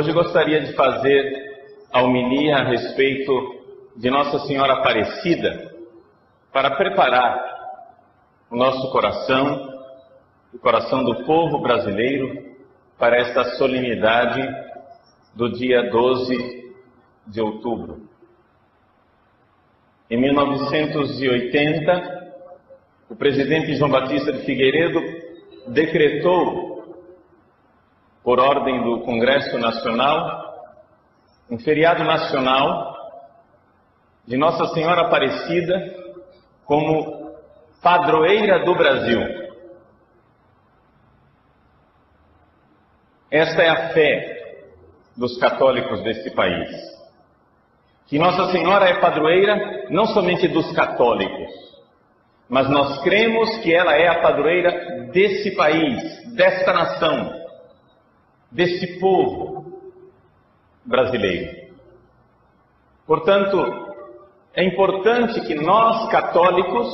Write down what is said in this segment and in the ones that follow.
Hoje gostaria de fazer a homilia a respeito de Nossa Senhora Aparecida para preparar o nosso coração, o coração do povo brasileiro, para esta solenidade do dia 12 de outubro. Em 1980, o presidente João Batista de Figueiredo decretou, por ordem do Congresso Nacional, um feriado nacional de Nossa Senhora Aparecida como padroeira do Brasil. Esta é a fé dos católicos deste país. Que Nossa Senhora é padroeira não somente dos católicos, mas nós cremos que ela é a padroeira desse país, desta nação, desse povo brasileiro. Portanto, é importante que nós católicos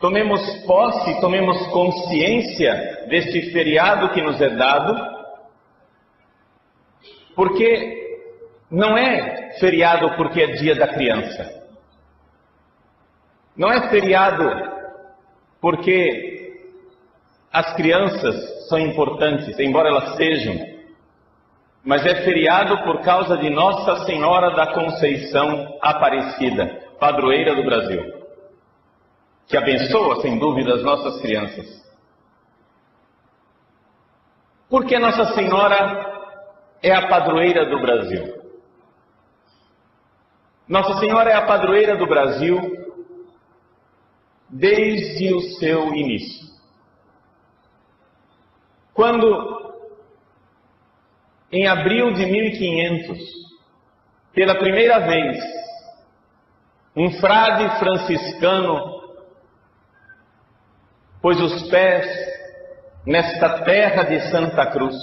tomemos posse, tomemos consciência deste feriado que nos é dado, porque não é feriado porque é dia da criança. Não é feriado porque as crianças são importantes, embora elas sejam, mas é feriado por causa de Nossa Senhora da Conceição Aparecida, padroeira do Brasil, que abençoa, sem dúvida, as nossas crianças. Porque Nossa Senhora é a padroeira do Brasil. Nossa Senhora é a padroeira do Brasil desde o seu início. Quando, em abril de 1500, pela primeira vez, um frade franciscano pôs os pés nesta terra de Santa Cruz.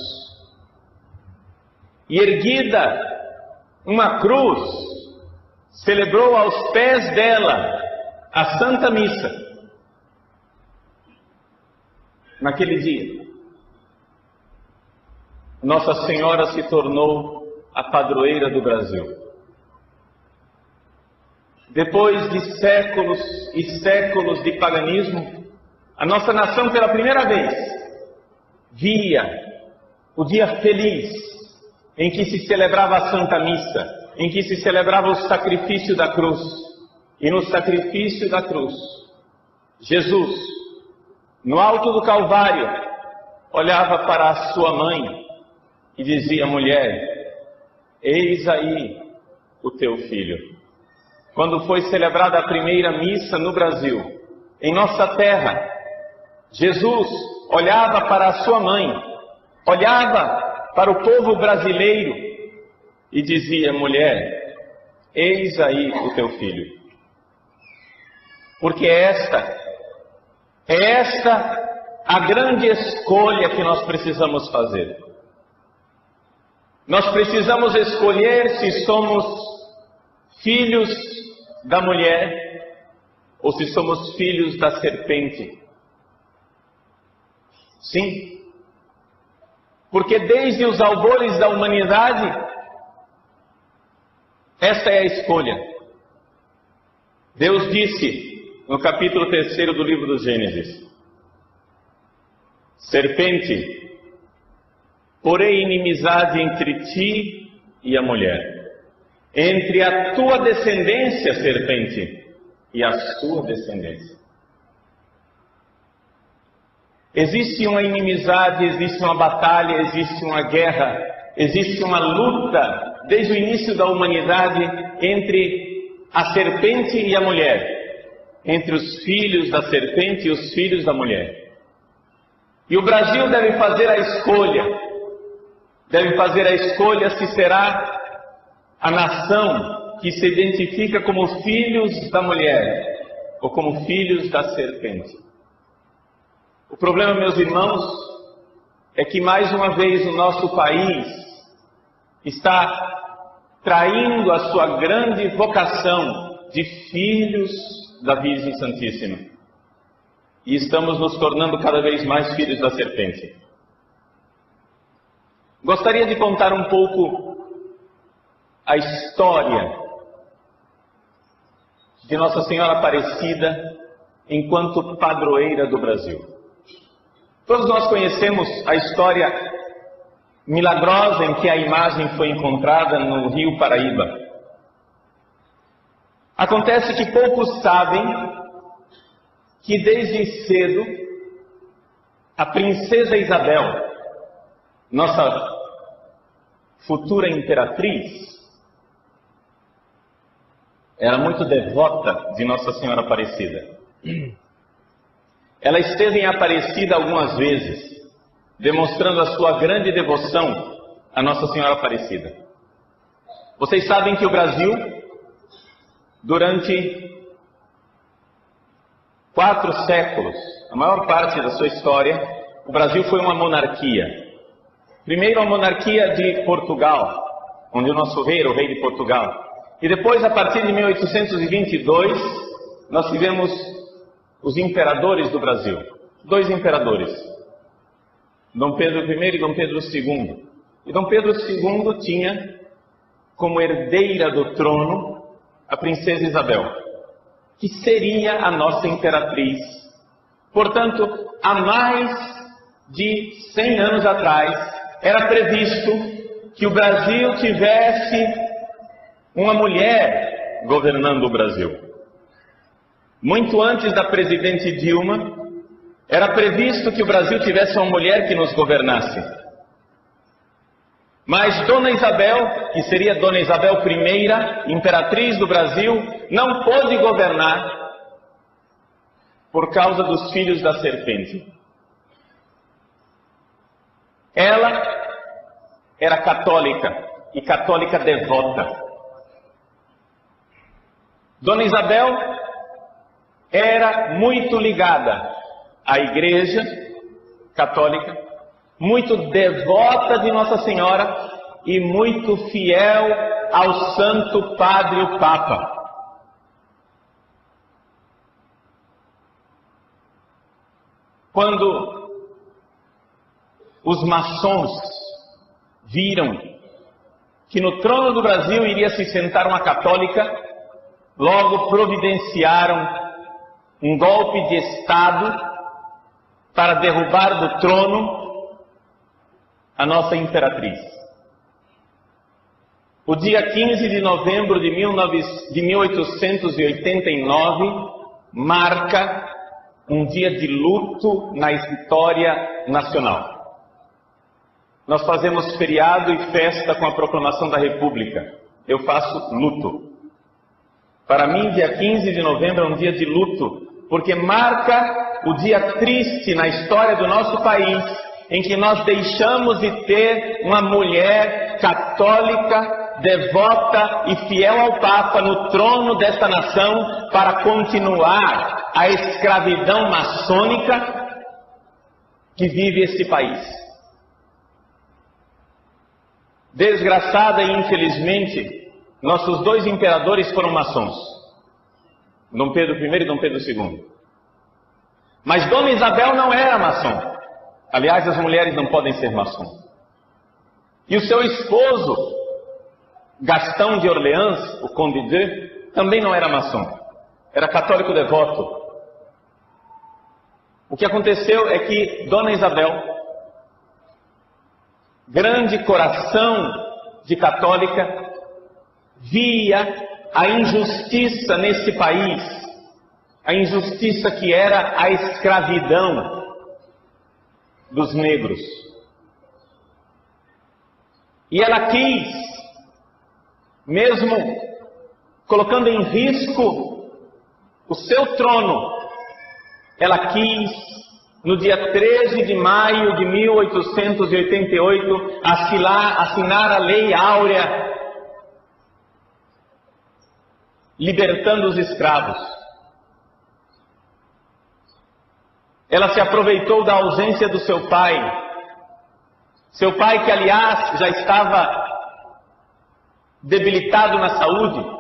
E erguida uma cruz, celebrou aos pés dela a Santa Missa naquele dia. Nossa Senhora se tornou a padroeira do Brasil. Depois de séculos e séculos de paganismo, a nossa nação pela primeira vez via o dia feliz em que se celebrava a Santa Missa, em que se celebrava o sacrifício da cruz e no sacrifício da cruz, Jesus, no alto do Calvário, olhava para a sua mãe e dizia: Mulher, eis aí o teu filho. Quando foi celebrada a primeira missa no Brasil, em nossa terra, Jesus olhava para a sua mãe, olhava para o povo brasileiro e dizia: Mulher, eis aí o teu filho. Porque esta é esta a grande escolha que nós precisamos fazer. Nós precisamos escolher se somos filhos da mulher ou se somos filhos da serpente. Sim. Porque desde os albores da humanidade, esta é a escolha. Deus disse: no capítulo 3 do livro do Gênesis. Serpente, porém inimizade entre ti e a mulher, entre a tua descendência, serpente, e a sua descendência. Existe uma inimizade, existe uma batalha, existe uma guerra, existe uma luta desde o início da humanidade entre a serpente e a mulher entre os filhos da serpente e os filhos da mulher. E o Brasil deve fazer a escolha, deve fazer a escolha se será a nação que se identifica como filhos da mulher ou como filhos da serpente. O problema, meus irmãos, é que mais uma vez o nosso país está traindo a sua grande vocação de filhos da Virgem Santíssima. E estamos nos tornando cada vez mais filhos da serpente. Gostaria de contar um pouco a história de Nossa Senhora Aparecida enquanto padroeira do Brasil. Todos nós conhecemos a história milagrosa em que a imagem foi encontrada no Rio Paraíba. Acontece que poucos sabem que desde cedo a princesa Isabel, nossa futura imperatriz, era muito devota de Nossa Senhora Aparecida. Ela esteve em Aparecida algumas vezes, demonstrando a sua grande devoção a Nossa Senhora Aparecida. Vocês sabem que o Brasil, durante quatro séculos, a maior parte da sua história, o Brasil foi uma monarquia. Primeiro a monarquia de Portugal, onde o nosso rei era o rei de Portugal. E depois, a partir de 1822, nós tivemos os imperadores do Brasil. Dois imperadores. Dom Pedro I e Dom Pedro II. E Dom Pedro II tinha como herdeira do trono a princesa Isabel, que seria a nossa imperatriz. Portanto, há mais de 100 anos atrás, era previsto que o Brasil tivesse uma mulher governando o Brasil. Muito antes da presidente Dilma, era previsto que o Brasil tivesse uma mulher que nos governasse. Mas Dona Isabel, que seria Dona Isabel I, imperatriz do Brasil, não pôde governar por causa dos filhos da serpente. Ela era católica e católica devota. Dona Isabel era muito ligada à Igreja Católica, muito devota de Nossa Senhora e muito fiel ao Santo Padre o Papa. Quando os maçons viram que no trono do Brasil iria se sentar uma católica, Logo providenciaram um golpe de Estado para derrubar do trono a nossa imperatriz. O dia 15 de novembro de, 1889 marca um dia de luto na história nacional. Nós fazemos feriado e festa com a proclamação da República. Eu faço luto. Para mim, dia 15 de novembro é um dia de luto, porque marca o dia triste na história do nosso país, em que nós deixamos de ter uma mulher católica, devota e fiel ao Papa no trono desta nação para continuar a escravidão maçônica que vive este país. Desgraçada e infelizmente, nossos dois imperadores foram maçons, Dom Pedro I e Dom Pedro II. Mas Dona Isabel não era maçom. Aliás, as mulheres não podem ser maçom. E o seu esposo, Gastão de Orleans, o Conde de, também não era maçom. Era católico devoto. O que aconteceu é que Dona Isabel, grande coração de católica, via a injustiça nesse país, a injustiça que era a escravidão dos negros. E ela quis, mesmo colocando em risco o seu trono, ela quis, no dia 13 de maio de 1888, assinar, assinar a Lei Áurea libertando os escravos. Ela se aproveitou da ausência do seu pai. Seu pai, que aliás já estava debilitado na saúde.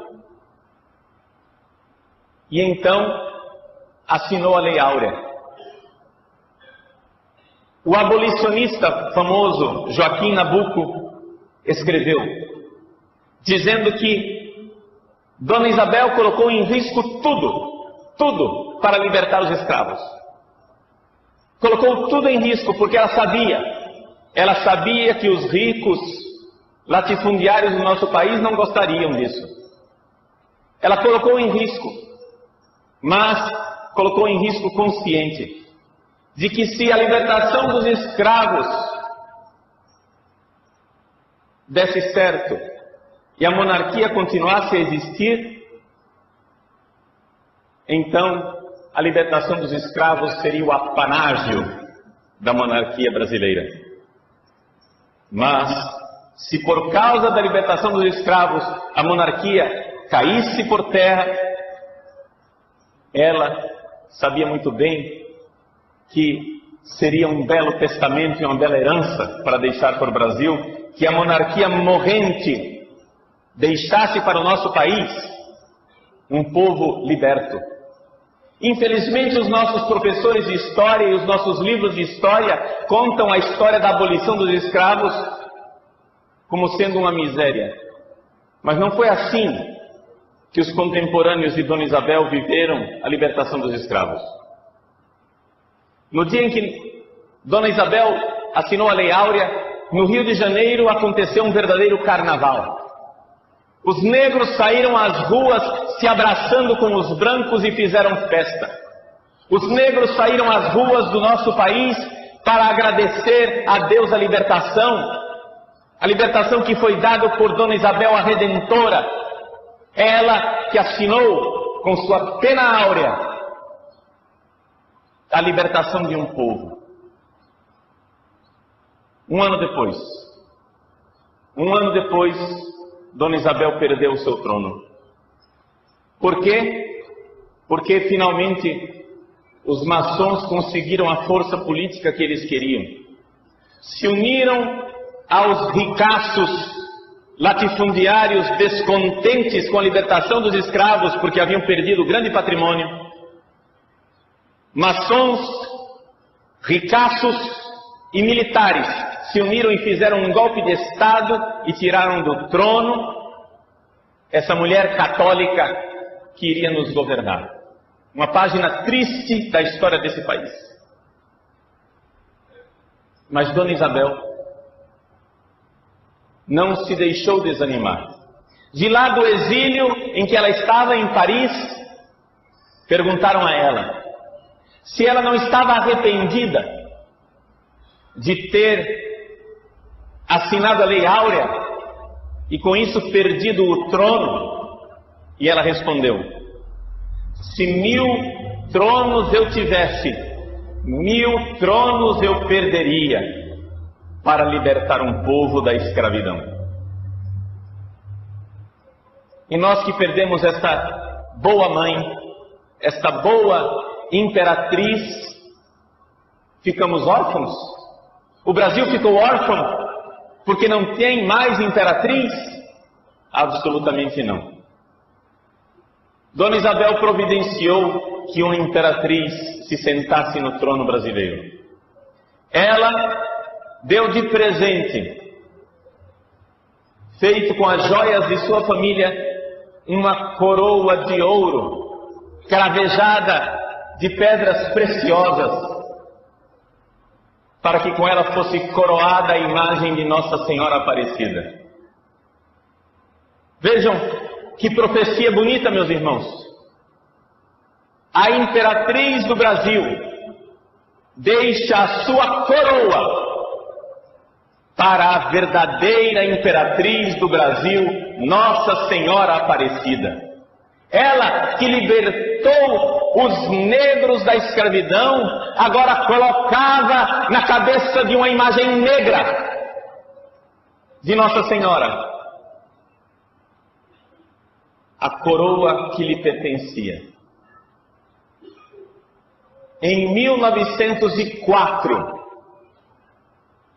E então assinou a Lei Áurea. O abolicionista famoso Joaquim Nabuco escreveu, dizendo que Dona Isabel colocou em risco tudo, tudo para libertar os escravos. Colocou tudo em risco porque ela sabia, ela sabia que os ricos latifundiários do nosso país não gostariam disso. Ela colocou em risco, mas colocou em risco consciente de que se a libertação dos escravos desse certo e a monarquia continuasse a existir, então a libertação dos escravos seria o apanágio da monarquia brasileira. Mas, se por causa da libertação dos escravos a monarquia caísse por terra, ela sabia muito bem que seria um belo testamento e uma bela herança para deixar para o Brasil, que a monarquia morrente deixasse para o nosso país um povo liberto. Infelizmente, os nossos professores de história e os nossos livros de história contam a história da abolição dos escravos como sendo uma miséria. Mas não foi assim que os contemporâneos de Dona Isabel viveram a libertação dos escravos. No dia em que Dona Isabel assinou a Lei Áurea, no Rio de Janeiro aconteceu um verdadeiro carnaval. Os negros saíram às ruas se abraçando com os brancos e fizeram festa. Os negros saíram às ruas do nosso país para agradecer a Deus a libertação, a libertação que foi dada por Dona Isabel a Redentora, ela que assinou com sua pena áurea a libertação de um povo. Um ano depois, um ano depois, Dona Isabel perdeu o seu trono. Por quê? Porque finalmente os maçons conseguiram a força política que eles queriam. Se uniram aos ricaços latifundiários descontentes com a libertação dos escravos porque haviam perdido grande patrimônio maçons, ricaços e militares se uniram e fizeram um golpe de Estado e tiraram do trono essa mulher católica que iria nos governar. Uma página triste da história desse país. Mas Dona Isabel não se deixou desanimar. De lá do exílio em que ela estava em Paris, perguntaram a ela: se ela não estava arrependida de ter assinado a Lei Áurea e com isso perdido o trono, e ela respondeu: Se mil tronos eu tivesse, mil tronos eu perderia para libertar um povo da escravidão. E nós que perdemos esta boa mãe, esta boa imperatriz, ficamos órfãos? O Brasil ficou órfão porque não tem mais imperatriz? Absolutamente não. Dona Isabel providenciou que uma imperatriz se sentasse no trono brasileiro. Ela deu de presente, feito com as joias de sua família, uma coroa de ouro, cravejada de pedras preciosas, para que com ela fosse coroada a imagem de Nossa Senhora Aparecida. Vejam que profecia bonita, meus irmãos. A imperatriz do Brasil deixa a sua coroa para a verdadeira imperatriz do Brasil, Nossa Senhora Aparecida. Ela que libertou os negros da escravidão, agora colocava na cabeça de uma imagem negra de Nossa Senhora a coroa que lhe pertencia. Em 1904,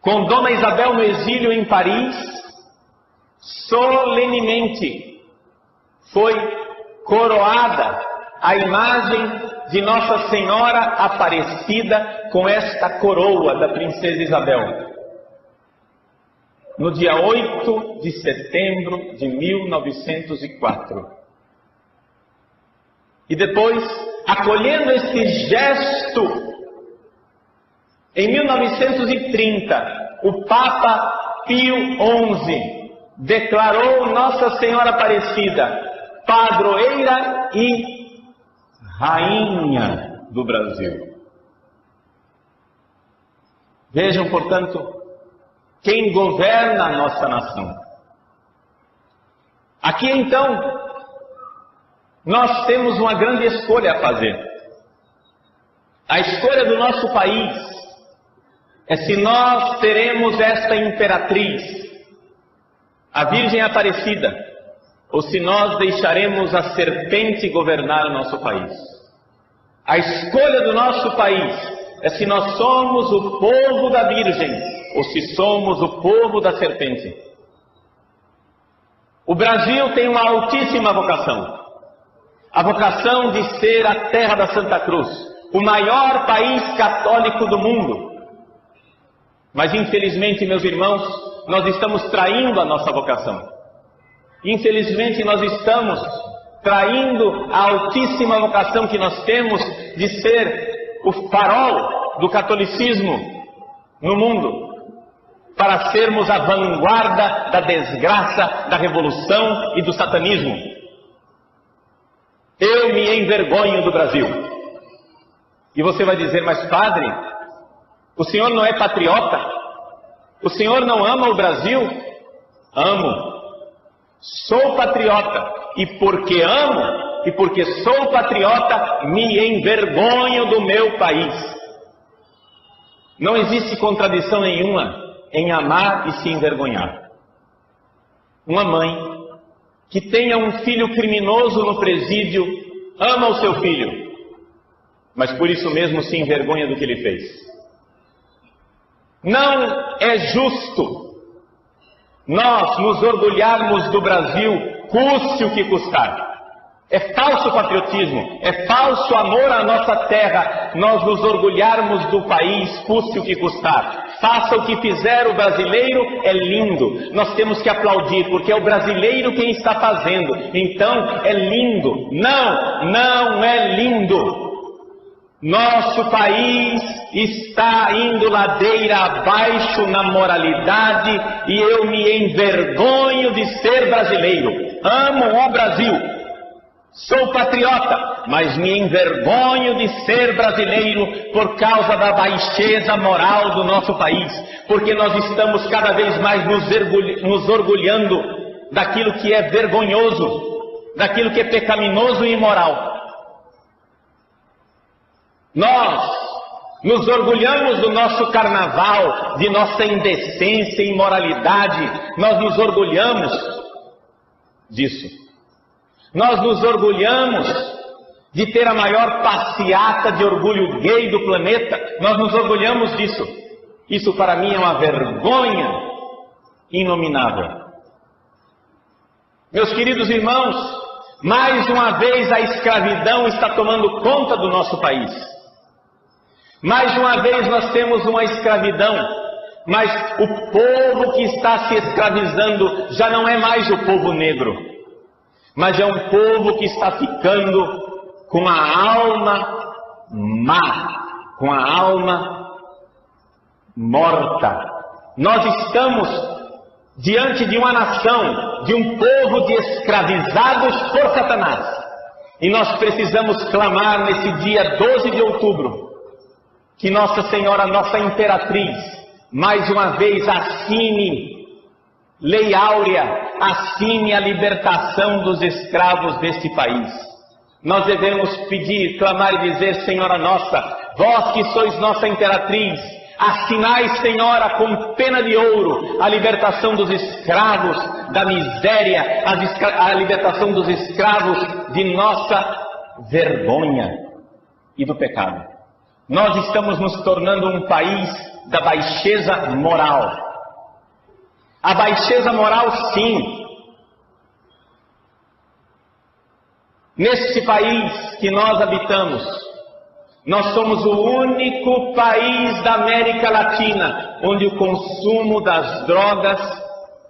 com Dona Isabel no exílio em Paris, solenemente foi coroada a imagem de Nossa Senhora Aparecida com esta coroa da Princesa Isabel. No dia 8 de setembro de 1904. E depois, acolhendo este gesto, em 1930, o Papa Pio XI declarou Nossa Senhora Aparecida padroeira e rainha do Brasil. Vejam, portanto, quem governa a nossa nação. Aqui então, nós temos uma grande escolha a fazer. A escolha do nosso país é se nós teremos esta imperatriz, a Virgem Aparecida, ou se nós deixaremos a serpente governar o nosso país. A escolha do nosso país é se nós somos o povo da Virgem ou se somos o povo da serpente. O Brasil tem uma altíssima vocação. A vocação de ser a terra da Santa Cruz, o maior país católico do mundo. Mas infelizmente, meus irmãos, nós estamos traindo a nossa vocação. Infelizmente, nós estamos traindo a altíssima vocação que nós temos de ser o farol do catolicismo no mundo, para sermos a vanguarda da desgraça, da revolução e do satanismo. Eu me envergonho do Brasil. E você vai dizer, mas padre, o senhor não é patriota? O senhor não ama o Brasil? Amo. Sou patriota e porque amo e porque sou patriota me envergonho do meu país. Não existe contradição nenhuma em amar e se envergonhar. Uma mãe que tenha um filho criminoso no presídio ama o seu filho, mas por isso mesmo se envergonha do que ele fez. Não é justo nós nos orgulharmos do Brasil, custe o que custar. É falso patriotismo, é falso amor à nossa terra, nós nos orgulharmos do país, custe o que custar. Faça o que fizer o brasileiro, é lindo. Nós temos que aplaudir, porque é o brasileiro quem está fazendo. Então, é lindo. Não, não é lindo. Nosso país está indo ladeira abaixo na moralidade e eu me envergonho de ser brasileiro. Amo o Brasil. Sou patriota, mas me envergonho de ser brasileiro por causa da baixeza moral do nosso país, porque nós estamos cada vez mais nos, orgulhando daquilo que é vergonhoso, daquilo que é pecaminoso e imoral. Nós nos orgulhamos do nosso carnaval, de nossa indecência e imoralidade, nós nos orgulhamos disso. Nós nos orgulhamos de ter a maior passeata de orgulho gay do planeta, nós nos orgulhamos disso. Isso para mim é uma vergonha inominável. Meus queridos irmãos, mais uma vez a escravidão está tomando conta do nosso país. Mais uma vez nós temos uma escravidão, mas o povo que está se escravizando já não é mais o povo negro, mas é um povo que está ficando com a alma má, com a alma morta. Nós estamos diante de uma nação, de um povo de escravizados por Satanás. E nós precisamos clamar nesse dia 12 de outubro que Nossa Senhora, nossa imperatriz, mais uma vez assine Lei Áurea, assine a libertação dos escravos deste país. Nós devemos pedir, clamar e dizer, Senhora nossa, vós que sois nossa imperatriz, assinai, Senhora, com pena de ouro, a libertação dos escravos da miséria, a, libertação dos escravos de nossa vergonha e do pecado. Nós estamos nos tornando um país da baixeza moral. A baixeza moral, sim. Neste país que nós habitamos, Nós somos o único país da América Latina onde o consumo das drogas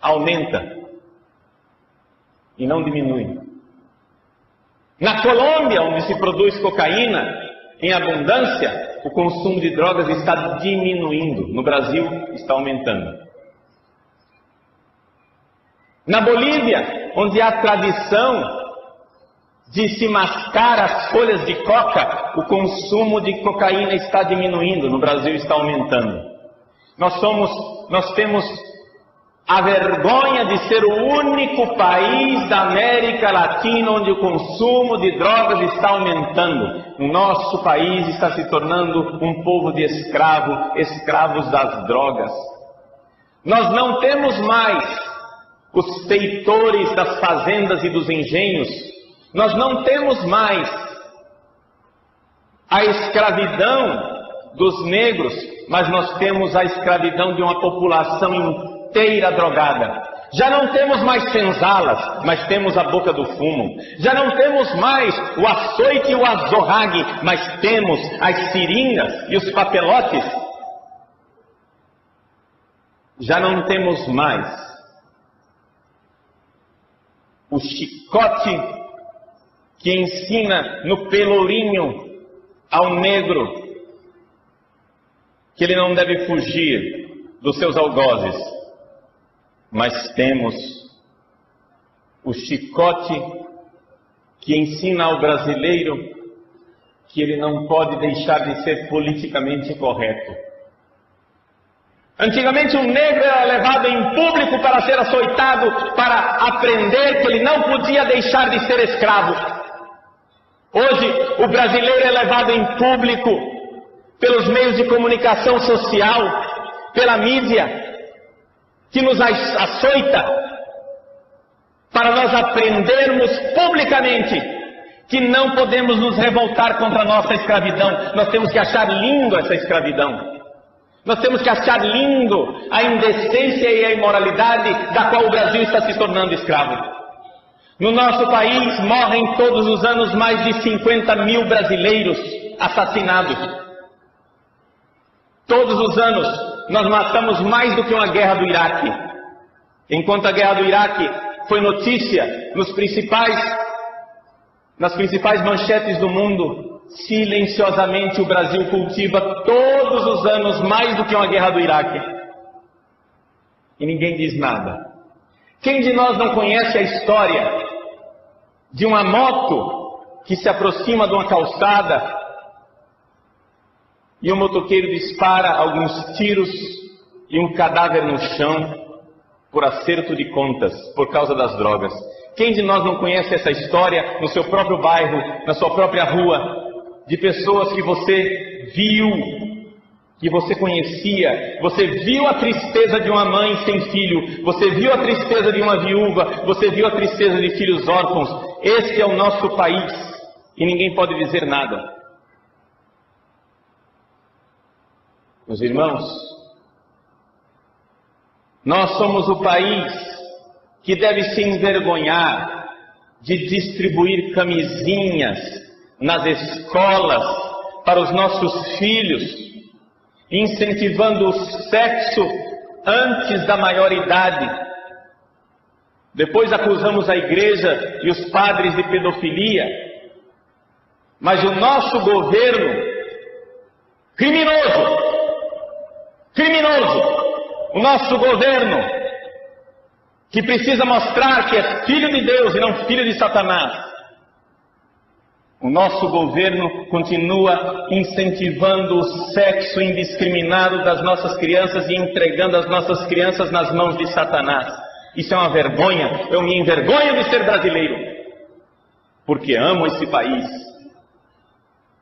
aumenta e não diminui. Na Colômbia, onde se produz cocaína em abundância, o consumo de drogas está diminuindo. No Brasil, está aumentando. Na Bolívia, onde há tradição de se mascar as folhas de coca, o consumo de cocaína está diminuindo, no Brasil está aumentando. Nós somos, nós temos a vergonha de ser o único país da América Latina onde o consumo de drogas está aumentando. O nosso país está se tornando um povo de escravo, escravos das drogas. Nós não temos mais os feitores das fazendas e dos engenhos, nós não temos mais a escravidão dos negros, mas nós temos a escravidão de uma população inteira drogada. Já não temos mais senzalas, mas temos a boca do fumo. Já não temos mais o açoite e o azorrague, mas temos as seringas e os papelotes. Já não temos mais o chicote que ensina no pelourinho ao negro que ele não deve fugir dos seus algozes, mas temos o chicote que ensina ao brasileiro que ele não pode deixar de ser politicamente correto. Antigamente um negro era levado em público para ser açoitado, para aprender que ele não podia deixar de ser escravo. Hoje o brasileiro é levado em público pelos meios de comunicação social, pela mídia, que nos açoita, para nós aprendermos publicamente que não podemos nos revoltar contra a nossa escravidão, nós temos que achar lindo essa escravidão. Nós temos que achar lindo a indecência e a imoralidade da qual o Brasil está se tornando escravo. No nosso país morrem todos os anos mais de 50 mil brasileiros assassinados. Todos os anos nós matamos mais do que uma guerra do Iraque. Enquanto a guerra do Iraque foi notícia nos principais, nas principais manchetes do mundo, Silenciosamente o Brasil cultiva todos os anos mais do que uma guerra do Iraque. E ninguém diz nada. Quem de nós não conhece a história de uma moto que se aproxima de uma calçada e o motoqueiro dispara alguns tiros e um cadáver no chão por acerto de contas, por causa das drogas? Quem de nós não conhece essa história no seu próprio bairro, na sua própria rua, de pessoas que você viu, que você conhecia, você viu a tristeza de uma mãe sem filho, você viu a tristeza de uma viúva, você viu a tristeza de filhos órfãos. Este é o nosso país e ninguém pode dizer nada. Meus irmãos, nós somos o país que deve se envergonhar de distribuir camisinhas nas escolas para os nossos filhos, incentivando o sexo antes da maioridade. Depois acusamos a igreja e os padres de pedofilia. Mas o nosso governo, criminoso, criminoso, o nosso governo, que precisa mostrar que é filho de Deus e não filho de Satanás, o nosso governo continua incentivando o sexo indiscriminado das nossas crianças e entregando as nossas crianças nas mãos de Satanás. Isso é uma vergonha. Eu me envergonho de ser brasileiro. Porque amo esse país.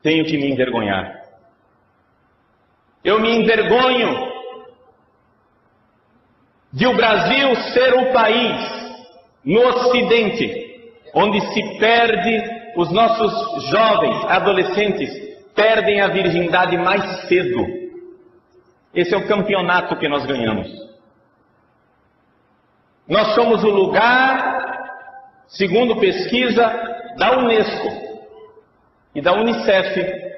Tenho que me envergonhar. Eu me envergonho de o Brasil ser o país no Ocidente onde se perde os nossos jovens, adolescentes, perdem a virgindade mais cedo. Esse é o campeonato que nós ganhamos. Nós somos o lugar, segundo pesquisa da Unesco e da Unicef,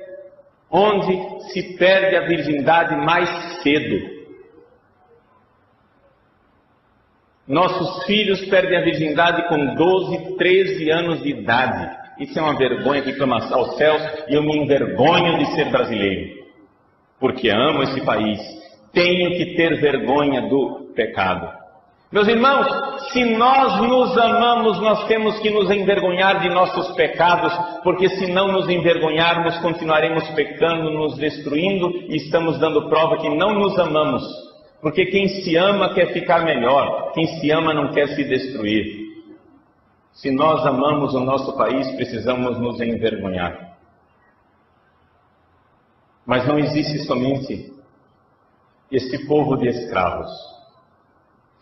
onde se perde a virgindade mais cedo. Nossos filhos perdem a virgindade com 12, 13 anos de idade. Isso é uma vergonha que clama aos céus e eu me envergonho de ser brasileiro. Porque amo esse país. Tenho que ter vergonha do pecado. Meus irmãos, se nós nos amamos, nós temos que nos envergonhar de nossos pecados, porque se não nos envergonharmos, continuaremos pecando, nos destruindo e estamos dando prova que não nos amamos. Porque quem se ama quer ficar melhor, quem se ama não quer se destruir. Se nós amamos o nosso país, precisamos nos envergonhar. Mas não existe somente esse povo de escravos.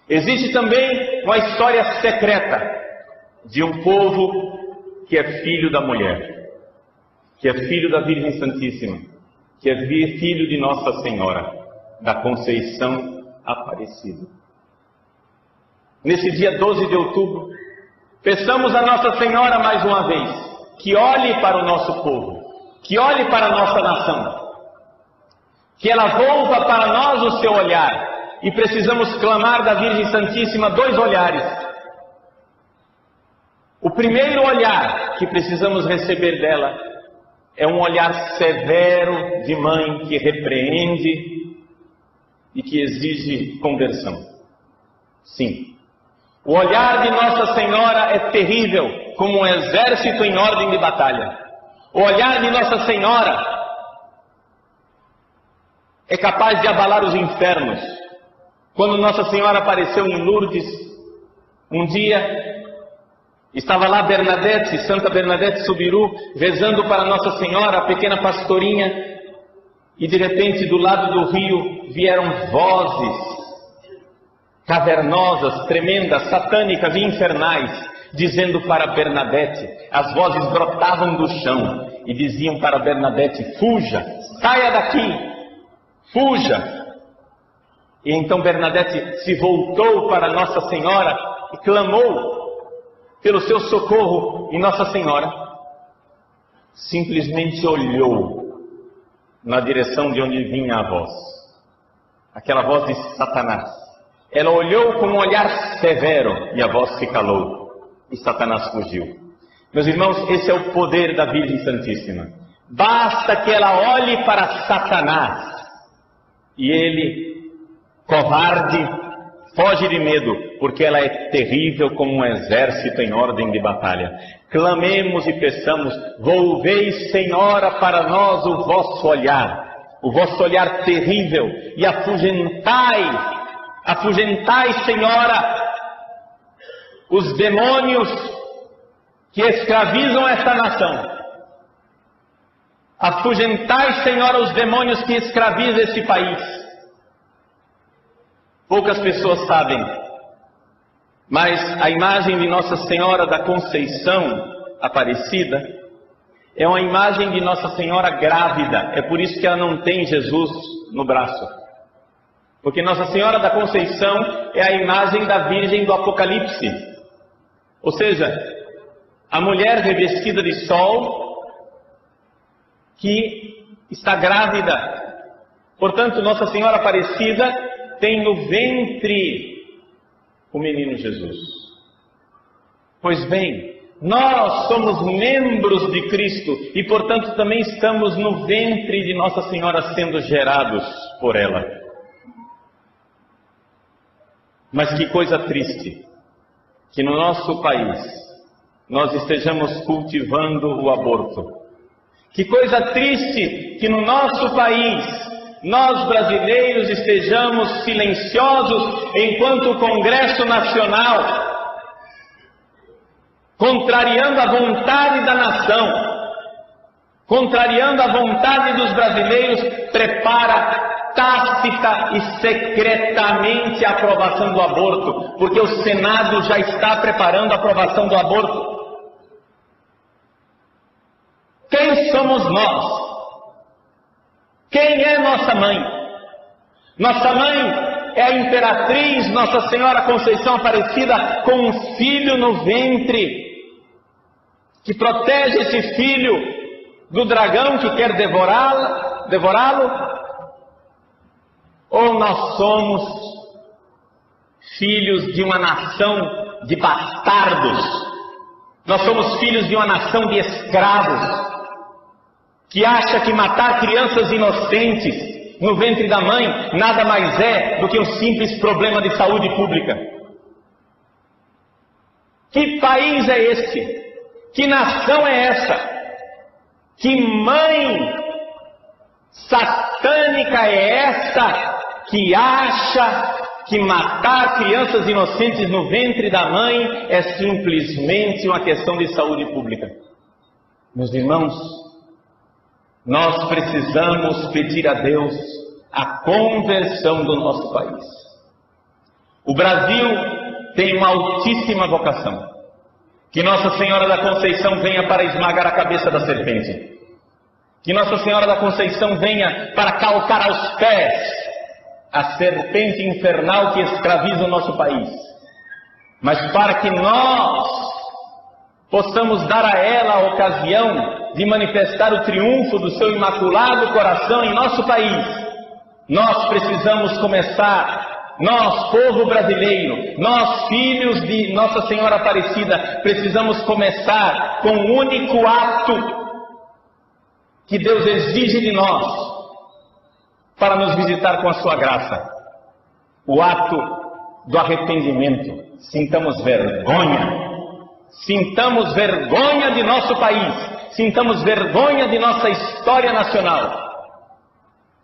Existe também uma história secreta de um povo que é filho da mulher, que é filho da Virgem Santíssima, que é filho de Nossa Senhora, da Conceição Aparecida. Nesse dia 12 de outubro, peçamos a Nossa Senhora mais uma vez que olhe para o nosso povo, que olhe para a nossa nação, que ela volva para nós o seu olhar e precisamos clamar da Virgem Santíssima dois olhares. O primeiro olhar que precisamos receber dela é um olhar severo de mãe que repreende e que exige conversão. Sim. O olhar de Nossa Senhora é terrível, como um exército em ordem de batalha. O olhar de Nossa Senhora é capaz de abalar os infernos. Quando Nossa Senhora apareceu em Lourdes, um dia estava lá Bernadette, Santa Bernadette Subiru, rezando para Nossa Senhora, a pequena pastorinha, e de repente do lado do rio vieram vozes cavernosas, tremendas, satânicas e infernais, dizendo para Bernadette, as vozes brotavam do chão e diziam para Bernadette: fuja, saia daqui, fuja, e então Bernadette se voltou para Nossa Senhora e clamou pelo seu socorro, e Nossa Senhora simplesmente olhou na direção de onde vinha a voz, aquela voz de Satanás. Ela olhou com um olhar severo e a voz se calou, e Satanás fugiu. Meus irmãos, esse é o poder da Virgem Santíssima. Basta que ela olhe para Satanás e ele Covarde, foge de medo, porque ela é terrível como um exército em ordem de batalha. Clamemos e peçamos, volvei, Senhora, para nós o vosso olhar, o vosso olhar terrível, e afugentai, afugentai, Senhora, os demônios que escravizam esta nação. Afugentai, Senhora, os demônios que escravizam esse país. Poucas pessoas sabem, mas a imagem de Nossa Senhora da Conceição Aparecida é uma imagem de Nossa Senhora grávida. É por isso que ela não tem Jesus no braço. Porque Nossa Senhora da Conceição é a imagem da Virgem do Apocalipse. Ou seja, a mulher revestida de sol que está grávida. Portanto, Nossa Senhora Aparecida tem no ventre o menino Jesus. Pois bem, nós somos membros de Cristo e, portanto, também estamos no ventre de Nossa Senhora sendo gerados por ela. Mas que coisa triste que no nosso país nós estejamos cultivando o aborto. Que coisa triste que no nosso país nós brasileiros estejamos silenciosos enquanto o Congresso Nacional, contrariando a vontade da nação, contrariando a vontade dos brasileiros, prepara tácita e secretamente a aprovação do aborto, porque o Senado já está preparando a aprovação do aborto. Quem somos nós? Quem é nossa mãe? Nossa mãe é a imperatriz Nossa Senhora Conceição Aparecida com um filho no ventre, que protege esse filho do dragão que quer devorá-lo? Devorá ou nós somos filhos de uma nação de bastardos? Nós somos filhos de uma nação de escravos que acha que matar crianças inocentes no ventre da mãe nada mais é do que um simples problema de saúde pública. Que país é este? Que nação é essa? Que mãe satânica é essa que acha que matar crianças inocentes no ventre da mãe é simplesmente uma questão de saúde pública? Meus irmãos, nós precisamos pedir a Deus a conversão do nosso país. O Brasil tem uma altíssima vocação. Que Nossa Senhora da Conceição venha para esmagar a cabeça da serpente. Que Nossa Senhora da Conceição venha para calcar aos pés a serpente infernal que escraviza o nosso país. Mas para que nós possamos dar a ela a ocasião de manifestar o triunfo do seu imaculado coração em nosso país, nós precisamos começar nós, povo brasileiro, nós, filhos de Nossa Senhora Aparecida, precisamos começar com o um único ato que Deus exige de nós para nos visitar com a sua graça: o ato do arrependimento. Sintamos vergonha, sintamos vergonha de nosso país, sintamos vergonha de nossa história nacional.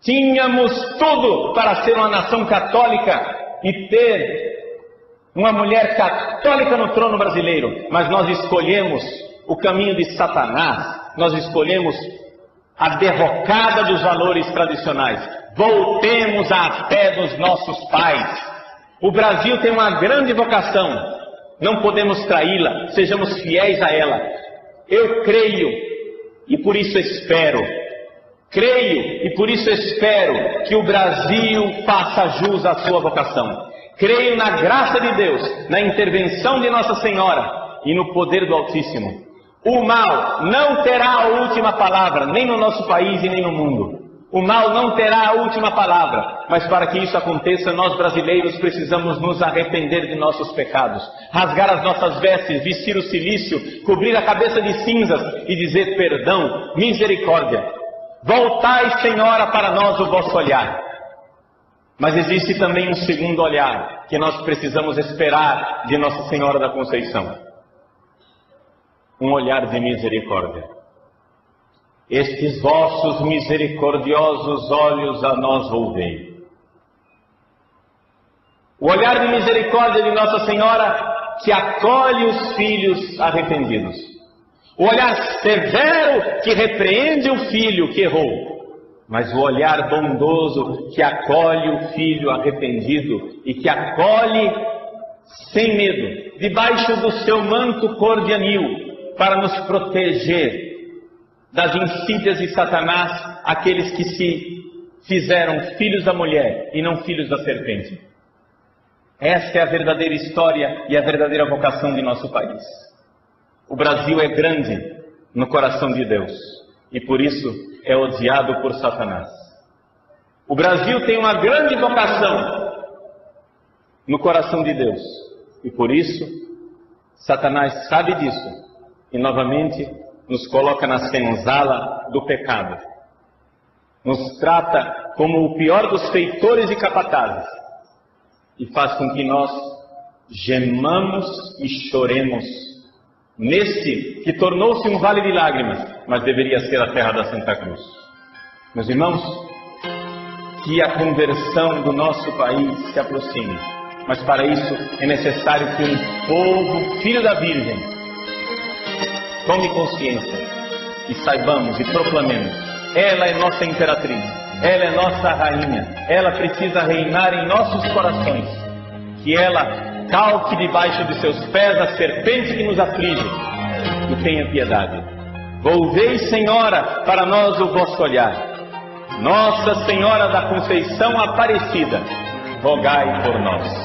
Tínhamos tudo para ser uma nação católica e ter uma mulher católica no trono brasileiro, mas nós escolhemos o caminho de Satanás, nós escolhemos a derrocada dos valores tradicionais. Voltemos à fé dos nossos pais. O Brasil tem uma grande vocação, não podemos traí-la, sejamos fiéis a ela. Eu creio e por isso espero Creio e por isso espero que o Brasil faça jus à sua vocação. Creio na graça de Deus, na intervenção de Nossa Senhora e no poder do Altíssimo. O mal não terá a última palavra, nem no nosso país e nem no mundo. O mal não terá a última palavra, mas para que isso aconteça, nós brasileiros precisamos nos arrepender de nossos pecados, rasgar as nossas vestes, vestir o silício, cobrir a cabeça de cinzas e dizer perdão, misericórdia, Voltai, Senhora, para nós o vosso olhar. Mas existe também um segundo olhar que nós precisamos esperar de Nossa Senhora da Conceição. Um olhar de misericórdia. Estes vossos misericordiosos olhos a nós volvei. O olhar de misericórdia de Nossa Senhora que acolhe os filhos arrependidos. O olhar severo que repreende o filho que errou, mas o olhar bondoso que acolhe o filho arrependido e que acolhe sem medo, debaixo do seu manto cor de anil, para nos proteger das insídias de Satanás, aqueles que se fizeram filhos da mulher e não filhos da serpente. Esta é a verdadeira história e a verdadeira vocação de nosso país. O Brasil é grande no coração de Deus e por isso é odiado por Satanás. O Brasil tem uma grande vocação no coração de Deus e por isso Satanás sabe disso e novamente nos coloca na senzala do pecado. Nos trata como o pior dos feitores e capatazes e faz com que nós gemamos e choremos neste que tornou-se um vale de lágrimas, mas deveria ser a terra da Santa Cruz. Meus irmãos, que a conversão do nosso país se aproxime, mas para isso é necessário que um povo, filho da Virgem, tome consciência e saibamos e proclamemos: ela é nossa imperatriz, ela é nossa rainha, ela precisa reinar em nossos corações, que ela calque debaixo de seus pés a serpente que nos aflige e tenha piedade. Volvei, Senhora, para nós o vosso olhar. Nossa Senhora da Conceição Aparecida, rogai por nós.